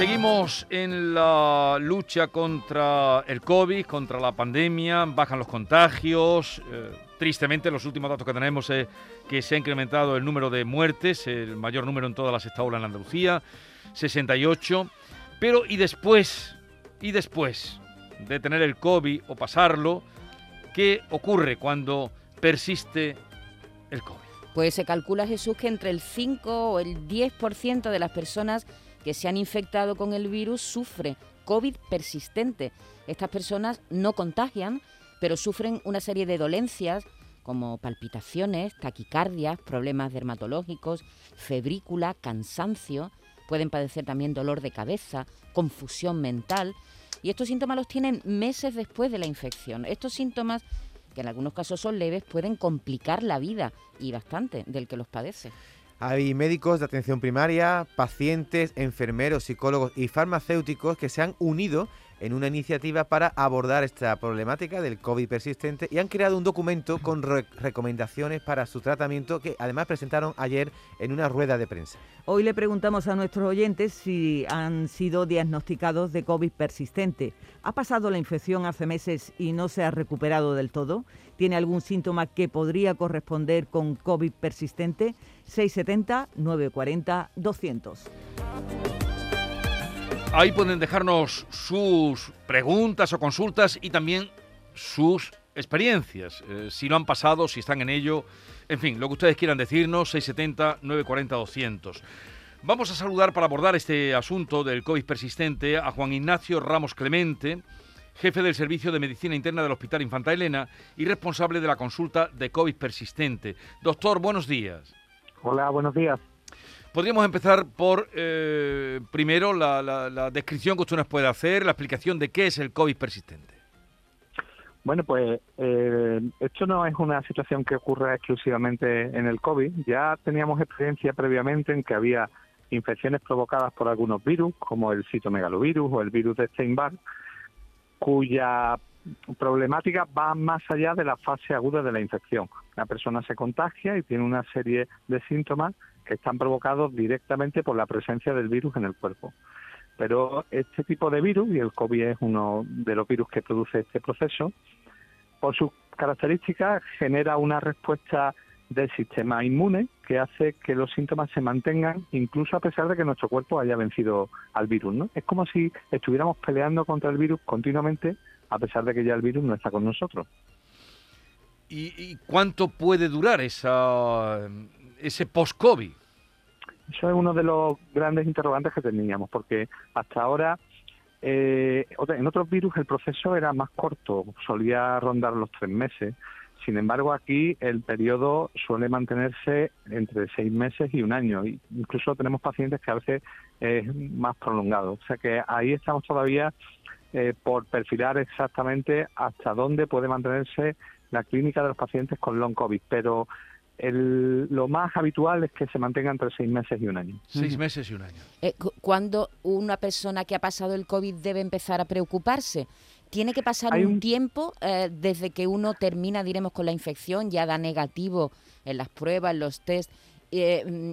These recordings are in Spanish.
Seguimos en la lucha contra el COVID, contra la pandemia, bajan los contagios. Eh, tristemente, los últimos datos que tenemos es que se ha incrementado el número de muertes, el mayor número en todas las estados en Andalucía, 68. Pero, ¿y después? ¿Y después de tener el COVID o pasarlo? ¿Qué ocurre cuando persiste el COVID? Pues se calcula, Jesús, que entre el 5 o el 10% de las personas que se han infectado con el virus sufre COVID persistente. Estas personas no contagian, pero sufren una serie de dolencias como palpitaciones, taquicardias, problemas dermatológicos, febrícula, cansancio, pueden padecer también dolor de cabeza, confusión mental, y estos síntomas los tienen meses después de la infección. Estos síntomas, que en algunos casos son leves, pueden complicar la vida y bastante del que los padece. Hay médicos de atención primaria, pacientes, enfermeros, psicólogos y farmacéuticos que se han unido en una iniciativa para abordar esta problemática del COVID persistente y han creado un documento con recomendaciones para su tratamiento que además presentaron ayer en una rueda de prensa. Hoy le preguntamos a nuestros oyentes si han sido diagnosticados de COVID persistente. ¿Ha pasado la infección hace meses y no se ha recuperado del todo? ¿Tiene algún síntoma que podría corresponder con COVID persistente? 670 940 200. Ahí pueden dejarnos sus preguntas o consultas y también sus experiencias, eh, si lo han pasado, si están en ello, en fin, lo que ustedes quieran decirnos, 670-940-200. Vamos a saludar para abordar este asunto del COVID persistente a Juan Ignacio Ramos Clemente, jefe del Servicio de Medicina Interna del Hospital Infanta Elena y responsable de la consulta de COVID persistente. Doctor, buenos días. Hola, buenos días. Podríamos empezar por, eh, primero, la, descripción que usted nos puede hacer, la explicación de qué es el COVID persistente. Bueno, pues eh, esto no es una situación que ocurra exclusivamente en el COVID. Ya teníamos experiencia previamente en que había infecciones provocadas por algunos virus, como el citomegalovirus o el virus de Steinbach, cuya problemática va más allá de la fase aguda de la infección. La persona se contagia y tiene una serie de síntomas que están provocados directamente por la presencia del virus en el cuerpo. Pero este tipo de virus, y el COVID es uno de los virus que produce este proceso, por sus características genera una respuesta del sistema inmune que hace que los síntomas se mantengan incluso a pesar de que nuestro cuerpo haya vencido al virus. ¿no? Es como si estuviéramos peleando contra el virus continuamente a pesar de que ya el virus no está con nosotros. ¿Y, cuánto puede durar esa, ese post-COVID? Eso es uno de los grandes interrogantes que teníamos, porque hasta ahora eh, en otros virus el proceso era más corto, solía rondar los tres meses. Sin embargo, aquí el periodo suele mantenerse entre seis meses y un año. Incluso tenemos pacientes que a veces es más prolongado. O sea que ahí estamos todavía eh, por perfilar exactamente hasta dónde puede mantenerse la clínica de los pacientes con long COVID, pero lo más habitual es que se mantenga entre seis meses y un año. Seis meses y un año. Eh, ¿Cuándo una persona que ha pasado el COVID debe empezar a preocuparse? ¿Tiene que pasar un, tiempo eh, desde que uno termina, diremos, con la infección, ya da negativo en las pruebas, en los test? Mm,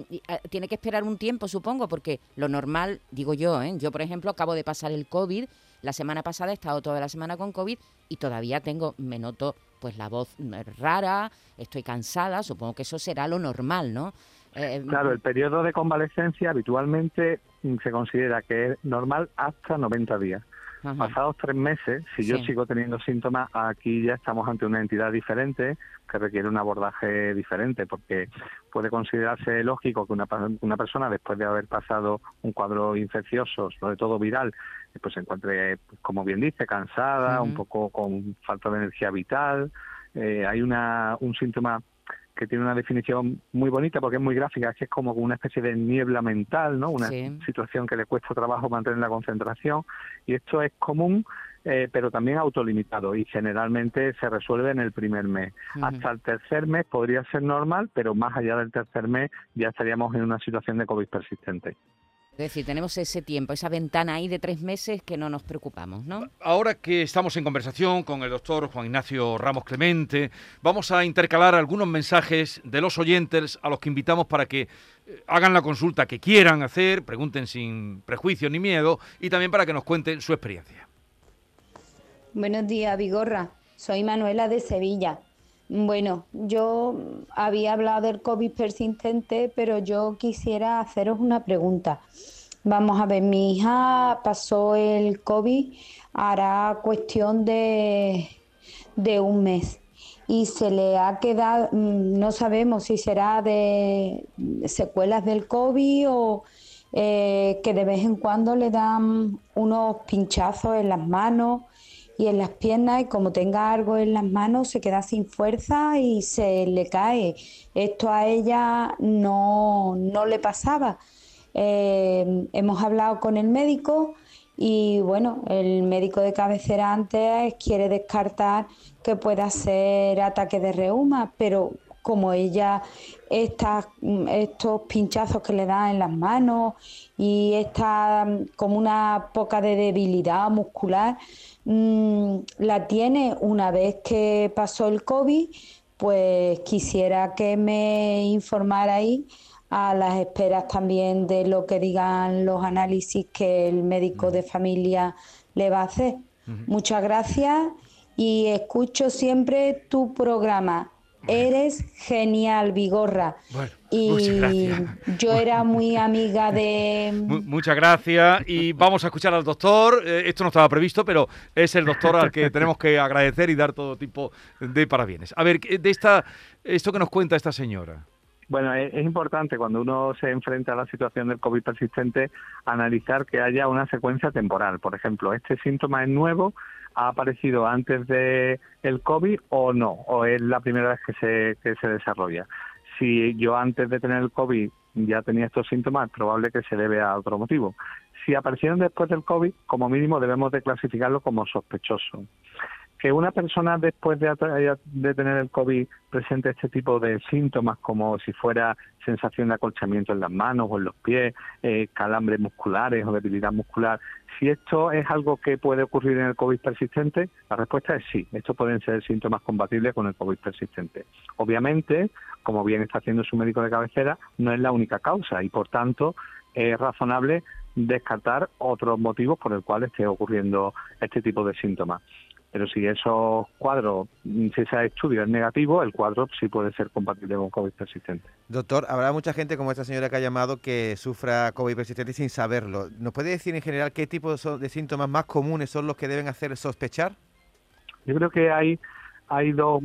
tiene que esperar un tiempo, supongo, porque lo normal, digo yo, yo por ejemplo acabo de pasar el COVID la semana pasada he estado toda la semana con COVID y todavía tengo, me noto pues la voz rara, estoy cansada, supongo que eso será lo normal, ¿no? Eh, claro, el periodo de convalecencia habitualmente se considera que es normal hasta 90 días. Pasados tres meses, si yo sigo teniendo síntomas, aquí ya estamos ante una entidad diferente que requiere un abordaje diferente, porque puede considerarse lógico que una, una persona, después de haber pasado un cuadro infeccioso, sobre todo viral, pues se encuentre, como bien dice, cansada, un poco con falta de energía vital. Eh, hay una, un síntoma que tiene una definición muy bonita porque es muy gráfica, que es como una especie de niebla mental, ¿no? Una situación que le cuesta trabajo mantener la concentración y esto es común, eh, pero también autolimitado y generalmente se resuelve en el primer mes. Hasta el tercer mes podría ser normal, pero más allá del tercer mes ya estaríamos en una situación de COVID persistente. Es decir, tenemos ese tiempo, esa ventana ahí de tres meses que no nos preocupamos, ¿no? Ahora que estamos en conversación con el doctor Juan Ignacio Ramos Clemente, vamos a intercalar algunos mensajes de los oyentes a los que invitamos para que eh, hagan la consulta que quieran hacer, pregunten sin prejuicio ni miedo y también para que nos cuenten su experiencia. Buenos días, Vigorra. Soy Manuela de Sevilla. Bueno, yo había hablado del COVID persistente, pero yo quisiera haceros una pregunta. Vamos a ver, mi hija pasó el COVID, hará cuestión de, de un mes y se le ha quedado, mm, no sabemos si será de secuelas del COVID o eh, que de vez en cuando le dan unos pinchazos en las manos y en las piernas y como tenga algo en las manos se queda sin fuerza y se le cae. Esto a ella no, no le pasaba. Eh, hemos hablado con el médico y bueno, el médico de cabecera antes quiere descartar que pueda ser ataque de reuma, pero como ella estas, estos pinchazos que le dan en las manos y está como una poca de debilidad muscular, mm, la tiene una vez que pasó el COVID, pues quisiera que me informara ahí a las esperas también de lo que digan los análisis que el médico de familia le va a hacer. Muchas gracias y escucho siempre tu programa. Eres genial, Vigorra. y yo era muy amiga de... muchas gracias y vamos a escuchar al doctor. Eh, esto no estaba previsto, pero es el doctor al que tenemos que agradecer y dar todo tipo de parabienes. A ver, de esta, esto que nos cuenta esta señora. Bueno, es, importante cuando uno se enfrenta a la situación del COVID persistente analizar que haya una secuencia temporal. Por ejemplo, este síntoma es nuevo, ha aparecido antes de el COVID o no, o es la primera vez que se, se desarrolla. Si yo antes de tener el COVID ya tenía estos síntomas, es probable que se debe a otro motivo. Si aparecieron después del COVID, como mínimo debemos de clasificarlo como sospechoso que una persona después de, de, tener el COVID presente este tipo de síntomas como si fuera sensación de acolchamiento en las manos o en los pies, eh, calambres musculares o debilidad muscular, si esto es algo que puede ocurrir en el COVID persistente, la respuesta es sí, estos pueden ser síntomas compatibles con el COVID persistente. Obviamente, como bien está haciendo su médico de cabecera, no es la única causa y por tanto es razonable descartar otros motivos por el cual esté ocurriendo este tipo de síntomas. Pero si esos cuadros, si ese estudio es negativo, el cuadro sí puede ser compatible con COVID persistente. Doctor, habrá mucha gente como esta señora que ha llamado que sufra COVID persistente sin saberlo. ¿Nos puede decir en general qué tipo de síntomas más comunes son los que deben hacer sospechar? Yo creo que hay hay dos,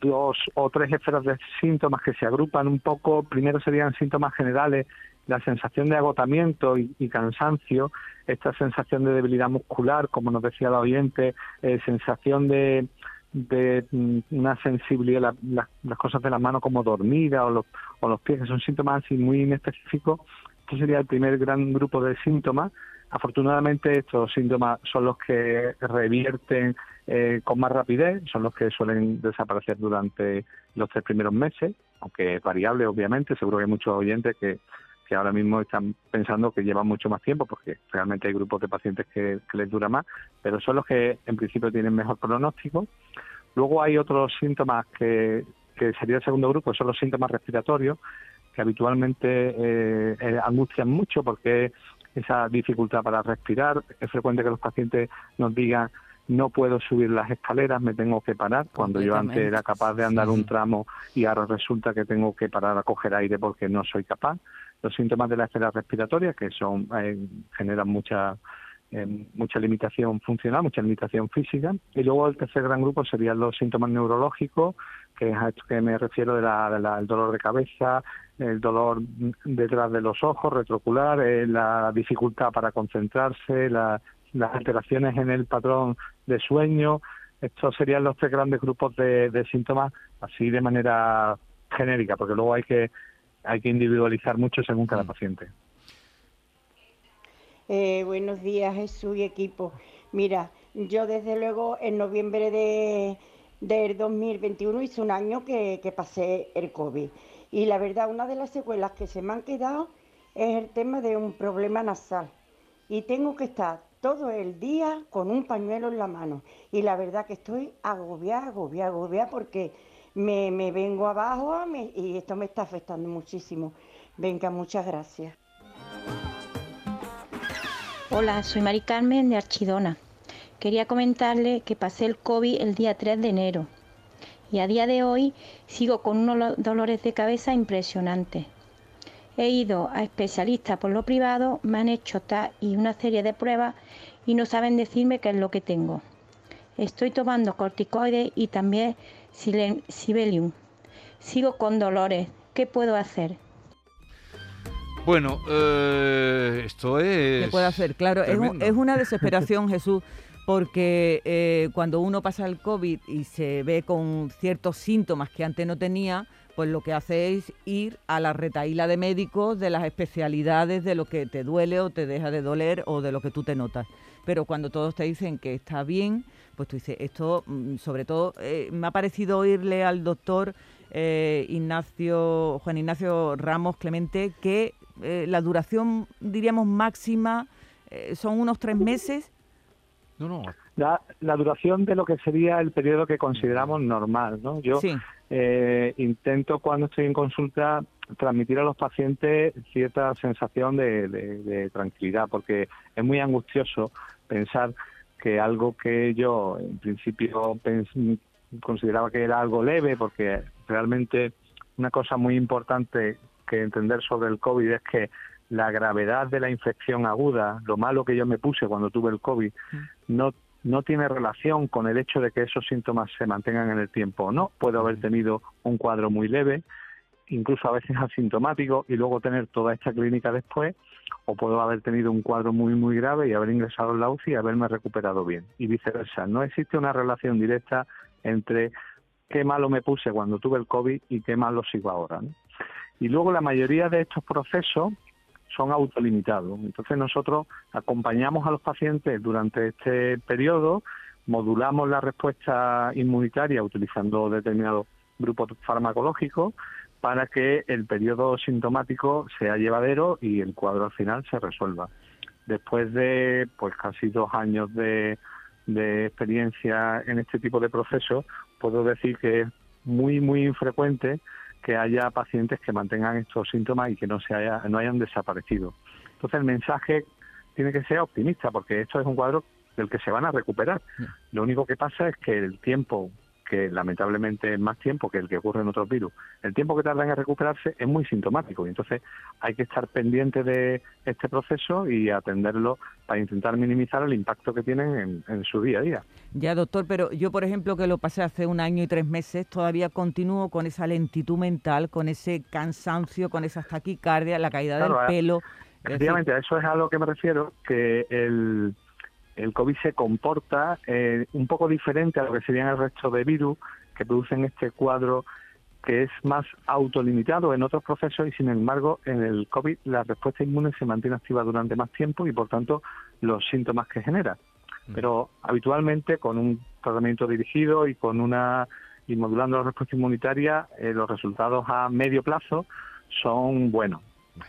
dos o tres esferas de síntomas que se agrupan un poco. Primero serían síntomas generales la sensación de agotamiento y, cansancio, esta sensación de debilidad muscular, como nos decía la oyente, eh, sensación de, de mm, una sensibilidad, las cosas de las manos como dormida o los, o los pies, que son síntomas así muy inespecíficos. Este sería el primer gran grupo de síntomas. Afortunadamente estos síntomas son los que revierten eh, con más rapidez, son los que suelen desaparecer durante los tres primeros meses, aunque es variable obviamente, seguro que hay muchos oyentes que que ahora mismo están pensando que llevan mucho más tiempo, porque realmente hay grupos de pacientes que, les dura más, pero son los que en principio tienen mejor pronóstico. Luego hay otros síntomas que, que sería el segundo grupo, son los síntomas respiratorios, que habitualmente eh, eh, angustian mucho porque esa dificultad para respirar. Es frecuente que los pacientes nos digan no puedo subir las escaleras, me tengo que parar, cuando yo antes era capaz de andar un tramo y ahora resulta que tengo que parar a coger aire porque no soy capaz los síntomas de la esfera respiratoria, que son eh, generan mucha eh, mucha limitación funcional, mucha limitación física. Y luego el tercer gran grupo serían los síntomas neurológicos, que es a esto que me refiero del de dolor de cabeza, el dolor detrás de los ojos, retrocular, eh, la dificultad para concentrarse, las alteraciones en el patrón de sueño. Estos serían los tres grandes grupos de, de síntomas, así de manera genérica, porque luego hay que hay que individualizar mucho según cada mm. paciente. Eh, buenos días, Jesús y equipo. Mira, yo desde luego en noviembre de, del 2021 hice un año que, pasé el COVID. Y la verdad, una de las secuelas que se me han quedado es el tema de un problema nasal. Y tengo que estar todo el día con un pañuelo en la mano. Y la verdad que estoy agobiada, agobiada, agobiada porque me, me vengo abajo y esto me está afectando muchísimo. Venga, muchas gracias. Hola, soy Mari Carmen de Archidona. Quería comentarle que pasé el COVID el día 3 de enero y a día de hoy sigo con unos dolores de cabeza impresionantes. He ido a especialistas por lo privado, me han hecho TAC y una serie de pruebas y no saben decirme qué es lo que tengo. Estoy tomando corticoides y también Sibelium. Sigo con dolores. ¿Qué puedo hacer? Bueno, eh, esto es... ¿Qué puede hacer? Claro, es, es, una desesperación, Jesús, porque eh, cuando uno pasa el COVID y se ve con ciertos síntomas que antes no tenía, pues lo que hace es ir a la retaíla de médicos de las especialidades de lo que te duele o te deja de doler o de lo que tú te notas. Pero cuando todos te dicen que está bien, pues tú dices, esto, mm, sobre todo, eh, me ha parecido oírle al doctor eh, Ignacio, Juan Ignacio Ramos Clemente, que la duración, diríamos, máxima son unos tres meses no, no. La, la, duración de lo que sería el periodo que consideramos normal, ¿no? Yo eh, intento cuando estoy en consulta transmitir a los pacientes cierta sensación de, tranquilidad, porque es muy angustioso pensar que algo que yo en principio consideraba que era algo leve, porque realmente una cosa muy importante que entender sobre el COVID es que la gravedad de la infección aguda, lo malo que yo me puse cuando tuve el COVID, no, no tiene relación con el hecho de que esos síntomas se mantengan en el tiempo o no. Puedo haber tenido un cuadro muy leve, incluso a veces asintomático, y luego tener toda esta clínica después, o puedo haber tenido un cuadro muy, muy grave y haber ingresado en la UCI y haberme recuperado bien, y viceversa. No existe una relación directa entre qué malo me puse cuando tuve el COVID y qué malo sigo ahora. Y luego la mayoría de estos procesos son autolimitados. Entonces nosotros acompañamos a los pacientes durante este periodo, modulamos la respuesta inmunitaria utilizando determinados grupos farmacológicos para que el periodo sintomático sea llevadero y el cuadro al final se resuelva. Después de pues casi dos años de, de experiencia en este tipo de procesos, puedo decir que es muy, muy infrecuente que haya pacientes que mantengan estos síntomas y que no se haya, no hayan desaparecido. Entonces el mensaje tiene que ser optimista porque esto es un cuadro del que se van a recuperar. Lo único que pasa es que el tiempo que lamentablemente es más tiempo que el que ocurre en otros virus. El tiempo que tardan en recuperarse es muy sintomático y entonces hay que estar pendiente de este proceso y atenderlo para intentar minimizar el impacto que tienen en, su día a día. Ya, doctor, pero yo, por ejemplo, que lo pasé hace un año y tres meses, todavía continúo con esa lentitud mental, con ese cansancio, con esa taquicardia, la caída del pelo. Efectivamente, a eso es a lo que me refiero, que el el COVID se comporta eh, un poco diferente a lo que serían el resto de virus que producen este cuadro que es más autolimitado en otros procesos y sin embargo en el COVID la respuesta inmune se mantiene activa durante más tiempo y por tanto los síntomas que genera. Mm. Pero habitualmente con un tratamiento dirigido y con una y modulando la respuesta inmunitaria eh, los resultados a medio plazo son buenos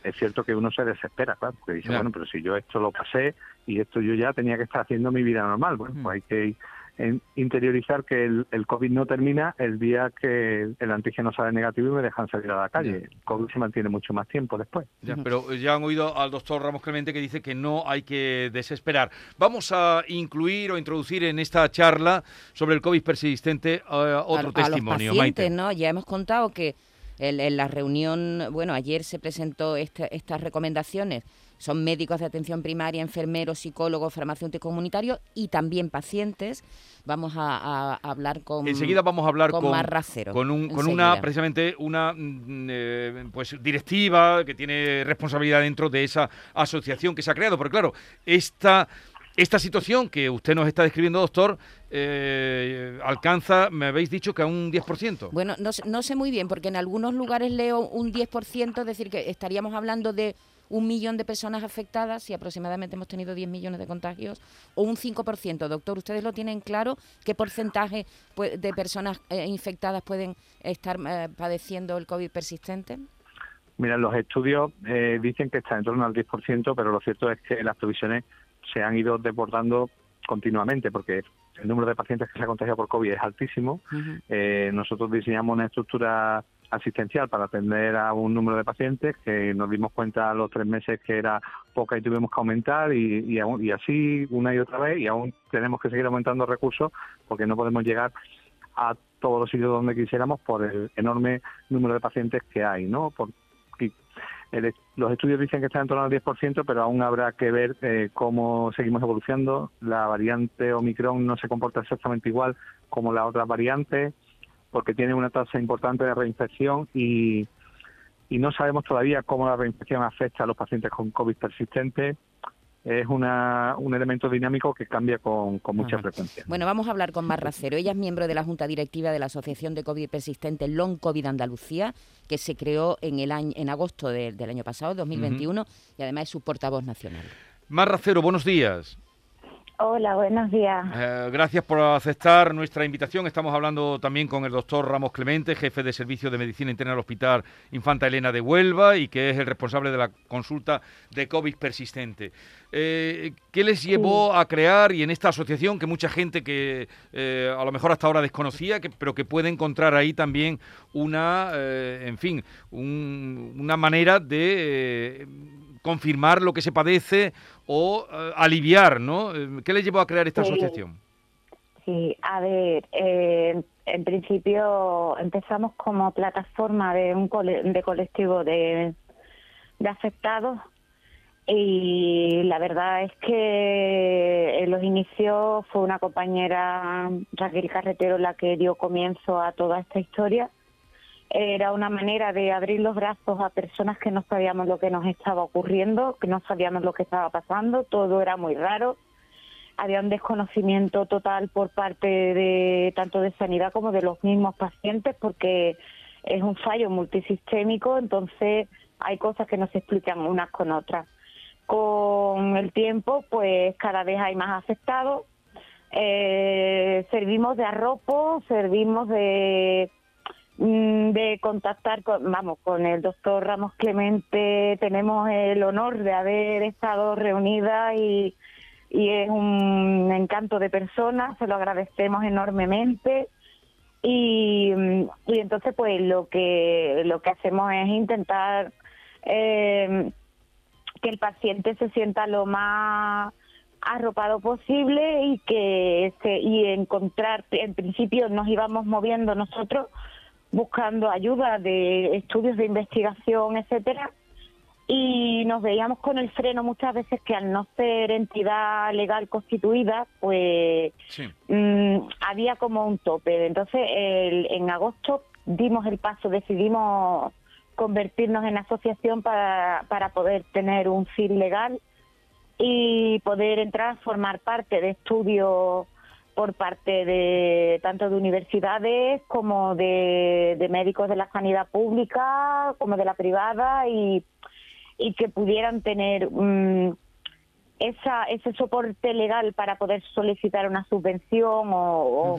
es cierto que uno se desespera, claro, porque dice, bueno, pero si yo esto lo pasé y esto yo ya tenía que estar haciendo mi vida normal, bueno, pues hay que interiorizar que el, el, COVID no termina el día que el antígeno sale negativo y me dejan salir a la calle. El COVID se mantiene mucho más tiempo después. Ya, pero ya han oído al doctor Ramos Clemente que dice que no hay que desesperar. Vamos a incluir o introducir en esta charla sobre el COVID persistente uh, otro testimonio. A los pacientes, ¿no? Ya hemos contado que en la reunión, bueno, ayer se presentó estas recomendaciones. Son médicos de atención primaria, enfermeros, psicólogos, farmacéuticos comunitarios y también pacientes. Vamos a, hablar con. Enseguida vamos a hablar con, con Con, un, con una, precisamente, una mm, eh, pues directiva que tiene responsabilidad dentro de esa asociación que se ha creado. Porque, claro, esta esta situación que usted nos está describiendo, doctor, eh, alcanza, me habéis dicho que a un 10%. Bueno, no, no sé muy bien, porque en algunos lugares leo un 10%, es decir, que estaríamos hablando de un millón de personas afectadas y aproximadamente hemos tenido 10 millones de contagios, o un 5%. Doctor, ¿ustedes lo tienen claro? ¿Qué porcentaje de personas eh, infectadas pueden estar eh, padeciendo el COVID persistente? Mira, los estudios eh, dicen que está en torno al 10%, pero lo cierto es que las previsiones se han ido desbordando continuamente porque el número de pacientes que se ha contagiado por COVID es altísimo. Eh, nosotros diseñamos una estructura asistencial para atender a un número de pacientes que nos dimos cuenta a los tres meses que era poca y tuvimos que aumentar y, y, y así una y otra vez y aún tenemos que seguir aumentando recursos porque no podemos llegar a todos los sitios donde quisiéramos por el enorme número de pacientes que hay, ¿no? Por, los estudios dicen que está en torno al 10%, pero aún habrá que ver eh, cómo seguimos evolucionando. La variante Omicron no se comporta exactamente igual como la otra variante, porque tiene una tasa importante de reinfección y, y no sabemos todavía cómo la reinfección afecta a los pacientes con COVID persistente es una, un elemento dinámico que cambia con, mucha frecuencia. Bueno, vamos a hablar con Mar Racero. Ella es miembro de la Junta Directiva de la Asociación de COVID persistente Long COVID Andalucía, que se creó en, el año, en agosto del año pasado, 2021, y además es su portavoz nacional. Mar Racero, buenos días. Hola, buenos días. Eh, gracias por aceptar nuestra invitación. Estamos hablando también con el doctor Ramos Clemente, jefe de Servicio de Medicina Interna del Hospital Infanta Elena de Huelva y que es el responsable de la consulta de COVID persistente. Eh, ¿Qué les llevó a crear y en esta asociación que mucha gente que eh, a lo mejor hasta ahora desconocía, que, pero que puede encontrar ahí también una, en fin, una manera de confirmar lo que se padece o eh, aliviar, ¿no? Eh, ¿Qué le llevó a crear esta asociación? Sí, a ver, eh, en principio empezamos como plataforma de un de colectivo de, de afectados y la verdad es que en los inicios fue una compañera Raquel Carretero la que dio comienzo a toda esta historia era una manera de abrir los brazos a personas que no sabíamos lo que nos estaba ocurriendo, que no sabíamos lo que estaba pasando, todo era muy raro. Había un desconocimiento total por parte de tanto de sanidad como de los mismos pacientes porque es un fallo multisistémico, entonces hay cosas que no se explican unas con otras. Con el tiempo, pues cada vez hay más afectados. Eh, servimos de arropo, servimos de de contactar con, vamos, con el doctor Ramos Clemente. Tenemos el honor de haber estado reunidas y, y es un encanto de persona, se lo agradecemos enormemente. Y, y entonces, pues lo que, lo que hacemos es intentar eh, que el paciente se sienta lo más arropado posible y que se, y encontrar en principio nos íbamos moviendo nosotros buscando ayuda de estudios de investigación, etcétera, y nos veíamos con el freno muchas veces que al no ser entidad legal constituida, pues mm, había como un tope. Entonces, en agosto dimos el paso, decidimos convertirnos en asociación para, para poder tener un fin legal y poder entrar a formar parte de estudios por parte de tanto de universidades como de, médicos de la sanidad pública como de la privada y, y que pudieran tener mm, esa, ese soporte legal para poder solicitar una subvención o,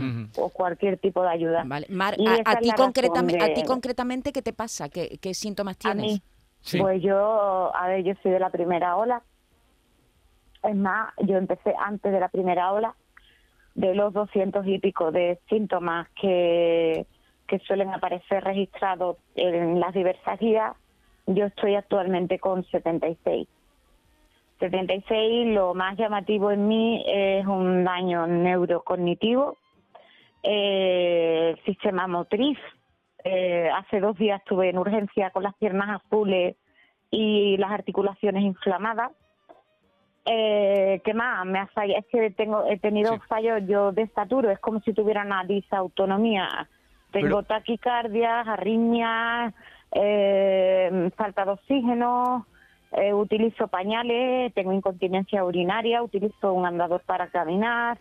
cualquier tipo de ayuda. a, ti concretamente, ¿a ti concretamente qué te pasa? ¿Qué, síntomas tienes? Pues yo, a ver, yo soy de la primera ola. Es más, yo empecé antes de la primera ola de los doscientos y pico de síntomas que, que suelen aparecer registrados en las diversas guías, yo estoy actualmente con 76. 76, lo más llamativo en mí es un daño neurocognitivo, eh, sistema motriz. Eh, hace dos días estuve en urgencia con las piernas azules y las articulaciones inflamadas eh, ¿Qué más? Me ha fallado. Es que tengo, he tenido fallos yo de estatura. Es como si tuviera una disautonomía. Tengo taquicardias, arritmias, eh, falta de oxígeno, eh, utilizo pañales, tengo incontinencia urinaria, utilizo un andador para caminar.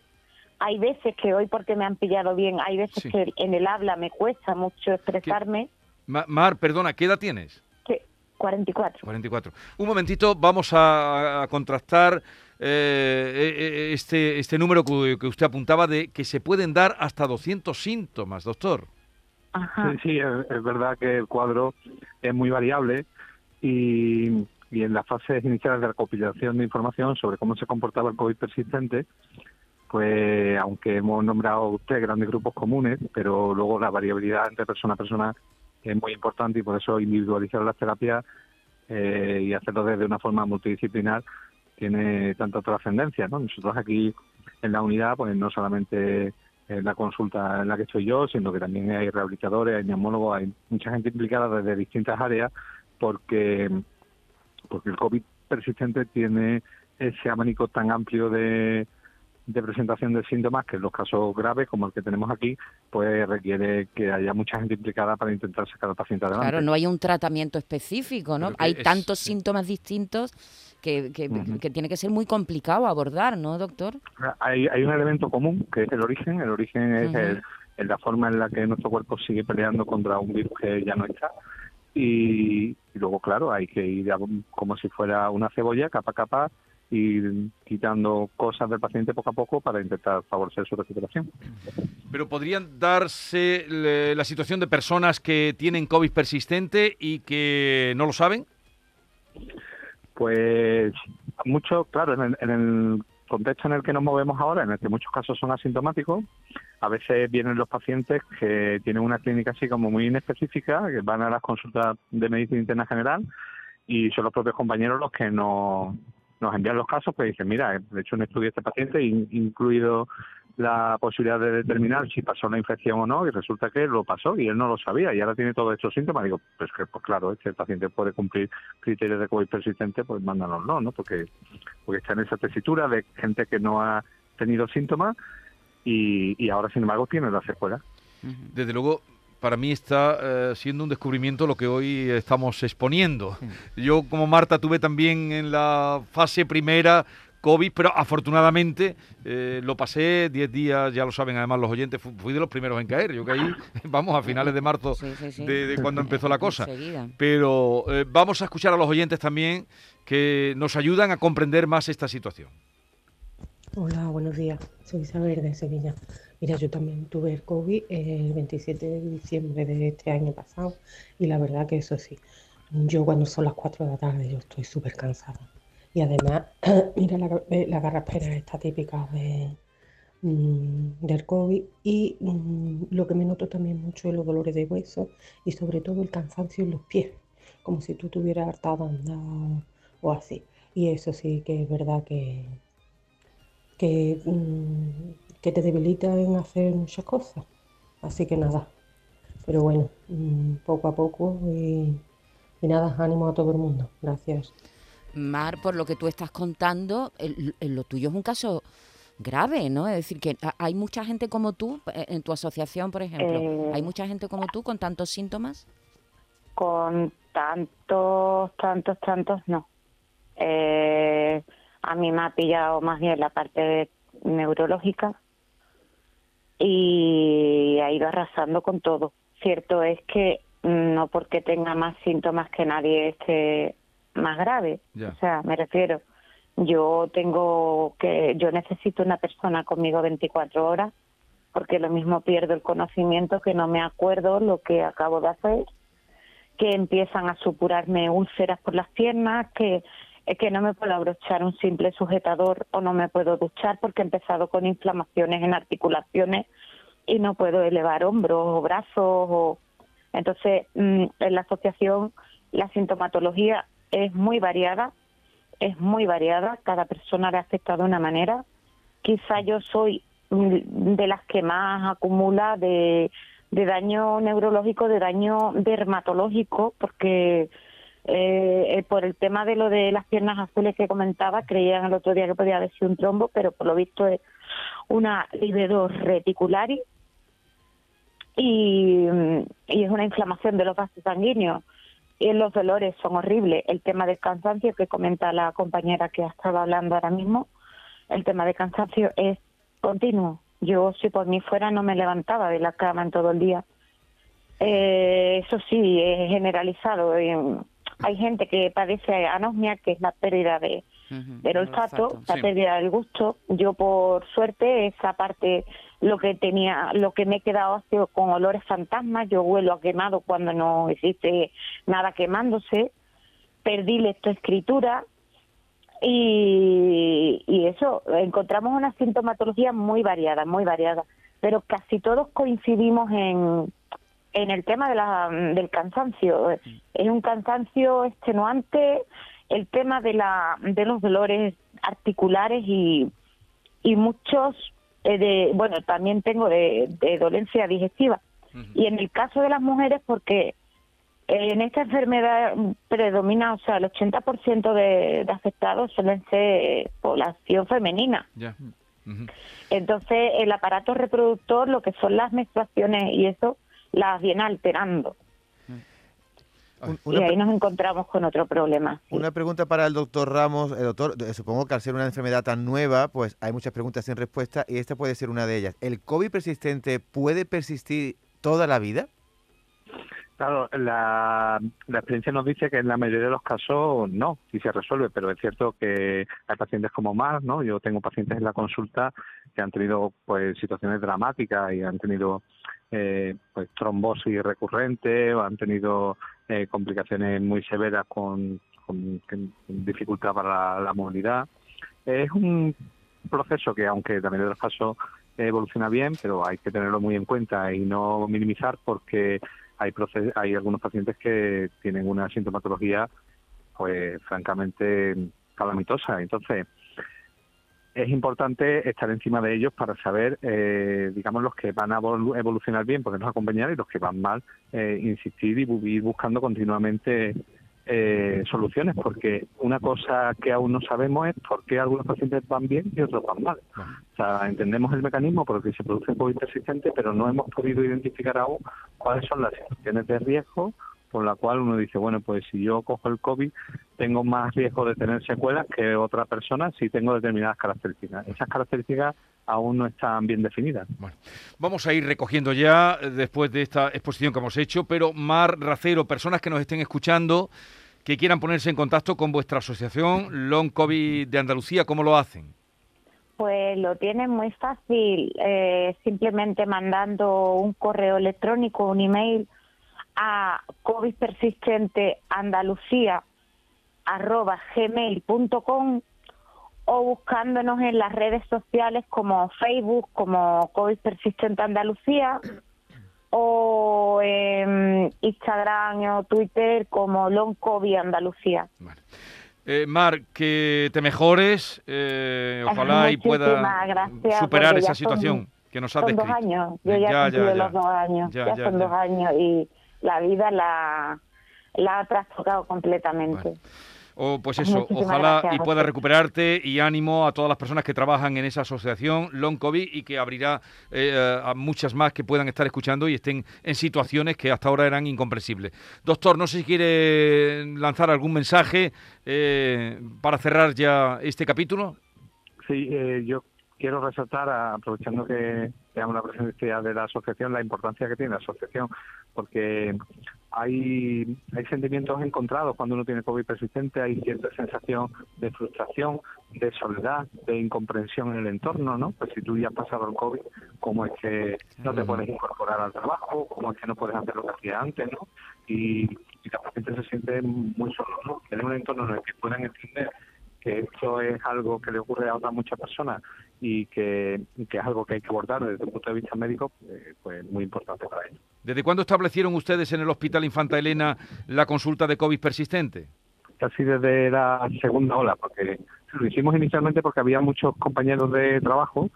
Hay veces que hoy, porque me han pillado bien, hay veces que en el habla me cuesta mucho expresarme. Mar, perdona, ¿qué edad tienes? 44. 44. Un momentito, vamos a, contrastar eh, eh, eh, este, este número que, usted apuntaba de que se pueden dar hasta 200 síntomas, doctor. Sí, sí, es, verdad que el cuadro es muy variable. y, y en las fases iniciales de recopilación de información sobre cómo se comportaba el COVID persistente, pues aunque hemos nombrado usted grandes grupos comunes, pero luego la variabilidad entre persona a persona es muy importante y por eso individualizar las terapias eh, y hacerlo desde una forma multidisciplinar tiene tanta trascendencia. ¿no? Nosotros aquí en la unidad, pues no solamente en la consulta en la que estoy yo, sino que también hay rehabilitadores, hay neumólogos, hay mucha gente implicada desde distintas áreas porque, porque el COVID persistente tiene ese abanico tan amplio de, de presentación de síntomas que en los casos graves como el que tenemos aquí pues requiere que haya mucha gente implicada para intentar sacar al paciente adelante. Claro, no hay un tratamiento específico, ¿no? Hay tantos síntomas distintos que, que, tiene que ser muy complicado abordar, ¿no, doctor? Hay, hay un elemento común que es el origen. El origen es la forma en la que nuestro cuerpo sigue peleando contra un virus que ya no está. Y, y luego, claro, hay que ir como si fuera una cebolla, capa a capa, ir quitando cosas del paciente poco a poco para intentar favorecer su recuperación. Pero podrían darse la situación de personas que tienen COVID persistente y que no lo saben. Pues mucho, claro, en el, en el contexto en el que nos movemos ahora, en el que muchos casos son asintomáticos, a veces vienen los pacientes que tienen una clínica así como muy inespecífica, que van a las consultas de medicina interna general y son los propios compañeros los que nos, nos envían los casos, pues dicen, mira, he hecho un estudio de este paciente, incluido la posibilidad de determinar si pasó la infección o no, y resulta que lo pasó y él no lo sabía y ahora tiene todos estos síntomas. Digo, pues que, pues claro, este paciente puede cumplir criterios de COVID persistente, pues mándanoslo, ¿no? Porque, porque está en esa tesitura de gente que no ha tenido síntomas y, y ahora, sin embargo, tiene las secuelas. Desde luego, para mí está eh, siendo un descubrimiento lo que hoy estamos exponiendo. Yo como Marta tuve también en la fase primera COVID, pero afortunadamente eh, lo pasé 10 días, ya lo saben además los oyentes, fui de los primeros en caer. Yo caí, vamos, a finales de marzo De, cuando empezó la cosa. Pero eh, vamos a escuchar a los oyentes también que nos ayudan a comprender más esta situación. Hola, buenos días. Soy Isabel de Sevilla. Mira, yo también tuve el COVID el 27 de diciembre de este año pasado y la verdad que eso sí, yo cuando son las 4 de la tarde yo estoy súper cansada. Y además, mira la, eh, la garraspera esta típica de, mm, del COVID y mm, lo que me noto también mucho es los dolores de hueso y sobre todo el cansancio en los pies, como si tú tuvieras hartado andar o así. Y eso sí que es verdad que, que mm, que te debilita en hacer muchas cosas. Así que nada, pero bueno, mm, poco a poco y, nada, ánimo a todo el mundo. Gracias. Mar, por lo que tú estás contando, lo tuyo es un caso grave, ¿no? Es decir, que hay mucha gente como tú, eh, en tu asociación, por ejemplo, eh, ¿hay mucha gente como tú con tantos síntomas? Con tantos, tantos, tantos, no. Eh, a mí me ha pillado más bien la parte neurológica, y ha ido arrasando con todo. Cierto es que no porque tenga más síntomas que nadie esté más grave. O sea, me refiero, yo tengo que, yo necesito una persona conmigo 24 horas porque lo mismo pierdo el conocimiento que no me acuerdo lo que acabo de hacer, que empiezan a supurarme úlceras por las piernas, que es que no me puedo abrochar un simple sujetador o no me puedo duchar porque he empezado con inflamaciones en articulaciones y no puedo elevar hombros o brazos. O... Entonces, mm, en la asociación la sintomatología es muy variada, es muy variada, cada persona le afecta de una manera. Quizá yo soy mm, de las que más acumula de, de daño neurológico, de daño dermatológico, porque eh, por el tema de lo de las piernas azules que comentaba, creían el otro día que podía haber sido un trombo, pero por lo visto es una libido reticularis y, y es una inflamación de los vasos sanguíneos y los dolores son horribles. El tema del cansancio que comenta la compañera que ha estado hablando ahora mismo, el tema del cansancio es continuo. Yo si por mí fuera no me levantaba de la cama en todo el día. Eh, eso sí, es generalizado hay gente que padece anosmia, que es la pérdida de, del olfato, la pérdida del gusto. Yo, por suerte, esa parte, lo que tenía, lo que me he quedado ha sido con olores fantasmas. Yo huelo a quemado cuando no existe nada quemándose. perdí lectoescritura y, y eso, encontramos una sintomatología muy variada, muy variada, pero casi todos coincidimos en, en el tema de la, del cansancio. Es un cansancio extenuante, el tema de, la, de los dolores articulares y, y muchos eh, de, bueno, también tengo de, de dolencia digestiva. Y en el caso de las mujeres, porque en esta enfermedad predomina, o sea, el 80% de, de afectados suelen ser población femenina. Entonces, el aparato reproductor, lo que son las menstruaciones y eso, las viene alterando. y ahí nos encontramos con otro problema. Una pregunta para el doctor Ramos. El doctor, eh, supongo que al ser una enfermedad tan nueva, pues hay muchas preguntas sin respuesta y esta puede ser una de ellas. ¿El COVID persistente puede persistir toda la vida? Claro, la, la, experiencia nos dice que en la mayoría de los casos no, y se resuelve, pero es cierto que hay pacientes como más, ¿no? Yo tengo pacientes en la consulta que han tenido pues situaciones dramáticas y han tenido eh, pues trombosis recurrente o han tenido eh, complicaciones muy severas con, con, dificultad para la, movilidad. Es un proceso que, aunque también en los casos evoluciona bien, pero hay que tenerlo muy en cuenta y no minimizar porque hay, hay algunos pacientes que tienen una sintomatología, pues francamente calamitosa. Entonces, es importante estar encima de ellos para saber, eh, digamos, los que van a evolucionar bien, porque nos acompañar, y los que van mal, eh, insistir y ir buscando continuamente eh, soluciones, porque una cosa que aún no sabemos es por qué algunos pacientes van bien y otros van mal. O sea, entendemos el mecanismo por el que se produce el COVID persistente, pero no hemos podido identificar aún cuáles son las situaciones de riesgo por la cual uno dice, bueno, pues si yo cojo el COVID, tengo más riesgo de tener secuelas que otra persona si tengo determinadas características. Esas características aún no están bien definidas. Bueno, vamos a ir recogiendo ya eh, después de esta exposición que hemos hecho, pero Mar Racero, personas que nos estén escuchando, que quieran ponerse en contacto con vuestra asociación Long COVID de Andalucía, ¿cómo lo hacen? Pues lo tienen muy fácil, eh, simplemente mandando un correo electrónico, un email a COVID persistente Andalucía gmail.com o buscándonos en las redes sociales como Facebook, como COVID Persistente Andalucía, o en Instagram o Twitter como Long COVID Andalucía. Eh, Mar, que te mejores, eh, ojalá y pueda superar esa situación que nos ha descrito. Son dos años, yo ya, ya, los dos años, ya, son dos años y la vida la, la ha trastocado completamente. O pues eso, ojalá y pueda recuperarte y ánimo a todas las personas que trabajan en esa asociación Long COVID y que abrirá eh, a muchas más que puedan estar escuchando y estén en situaciones que hasta ahora eran incomprensibles. Doctor, no sé si quiere lanzar algún mensaje eh, para cerrar ya este capítulo. Sí, eh, yo quiero resaltar, aprovechando que tenemos la presencia de la asociación, la importancia que tiene la asociación, porque hay, hay sentimientos encontrados cuando uno tiene COVID persistente, hay cierta sensación de frustración, de soledad, de incomprensión en el entorno, ¿no? Pues si tú ya has pasado el COVID, ¿cómo es que no te puedes incorporar al trabajo? ¿Cómo es que no puedes hacer lo que hacías antes, ¿no? Y, y la gente se siente muy solo, ¿no? Tener un entorno en el que puedan entender que esto es algo que le ocurre a otras muchas personas y que, es algo que hay que abordar desde un punto de vista médico, eh, pues muy importante para ellos. ¿Desde cuándo establecieron ustedes en el Hospital Infanta Elena la consulta de COVID persistente? Casi desde la segunda ola, porque lo hicimos inicialmente porque había muchos compañeros de trabajo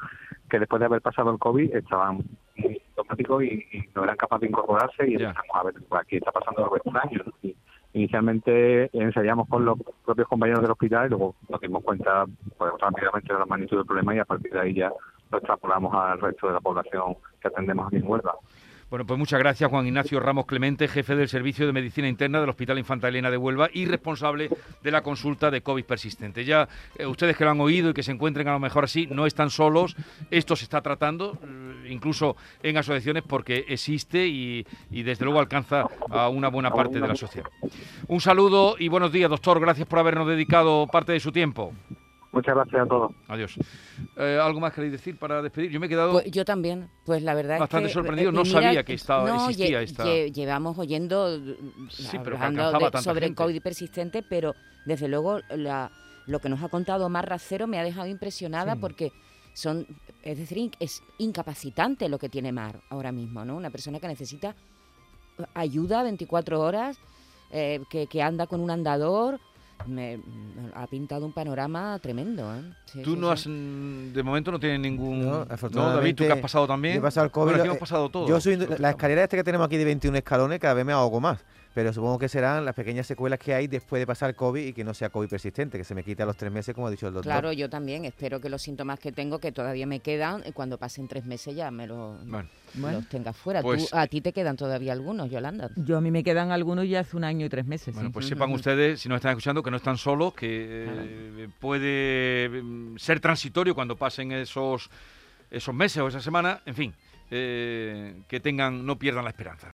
que después de haber pasado el COVID estaban muy automáticos y, no eran capaces de incorporarse y empezamos a ver, pues aquí está pasando algo extraño. Y, Inicialmente ensayamos con los propios compañeros del hospital y luego nos dimos cuenta pues, rápidamente de la magnitud del problema y a partir de ahí ya lo extrapolamos al resto de la población que atendemos aquí en Huelva. Bueno, pues muchas gracias Juan Ignacio Ramos Clemente, jefe del Servicio de Medicina Interna del Hospital Infanta Elena de Huelva y responsable de la consulta de COVID persistente. Ya eh, ustedes que lo han oído y que se encuentren a lo mejor así, no están solos, esto se está tratando, eh, incluso en asociaciones porque existe y, y desde luego alcanza a una buena parte de la sociedad. Un saludo y buenos días, doctor, gracias por habernos dedicado parte de su tiempo. Muchas gracias a todos. Adiós. Eh, ¿Algo más queréis decir para despedir? Yo me he quedado Pues yo también, pues la verdad bastante es que... sorprendido. eh, No mira, sabía que estaba, no, existía lle- esta... lle- llevamos oyendo Sí, pero de- sobre el. COVID persistente, pero desde luego la, lo que nos ha contado Mar Racero me ha dejado impresionada Sí. porque son, es decir, es incapacitante lo que tiene Mar ahora mismo, ¿no? Una persona que necesita ayuda 24 horas, eh, que, que anda con un andador, me, ha pintado un panorama tremendo, ¿eh? Sí, Tú sí, no sí. has, mm, de momento no tienes ningún... No, David, tú que has pasado también. Yo he pasado el COVID. Bueno, aquí hemos pasado todo. Yo soy, la escalera esta que tenemos aquí de 21 escalones, cada vez me ahogo más. Pero supongo que serán las pequeñas secuelas que hay después de pasar COVID y que no sea COVID persistente, que se me quite a los tres meses, como ha dicho el doctor. Claro, yo también. Espero que los síntomas que tengo, que todavía me quedan, eh, cuando pasen tres meses ya me lo- Bueno, Bueno. los tengas fuera. Tú- Pues- a ti te quedan todavía algunos, Yolanda. Yo a mí me quedan algunos ya hace un año y tres meses. Bueno, sí. pues sepan ustedes, si nos están escuchando, que no están solos, que eh, puede mm, ser transitorio cuando pasen esos, esos meses o esa semana, en fin, eh, que tengan, no pierdan la esperanza.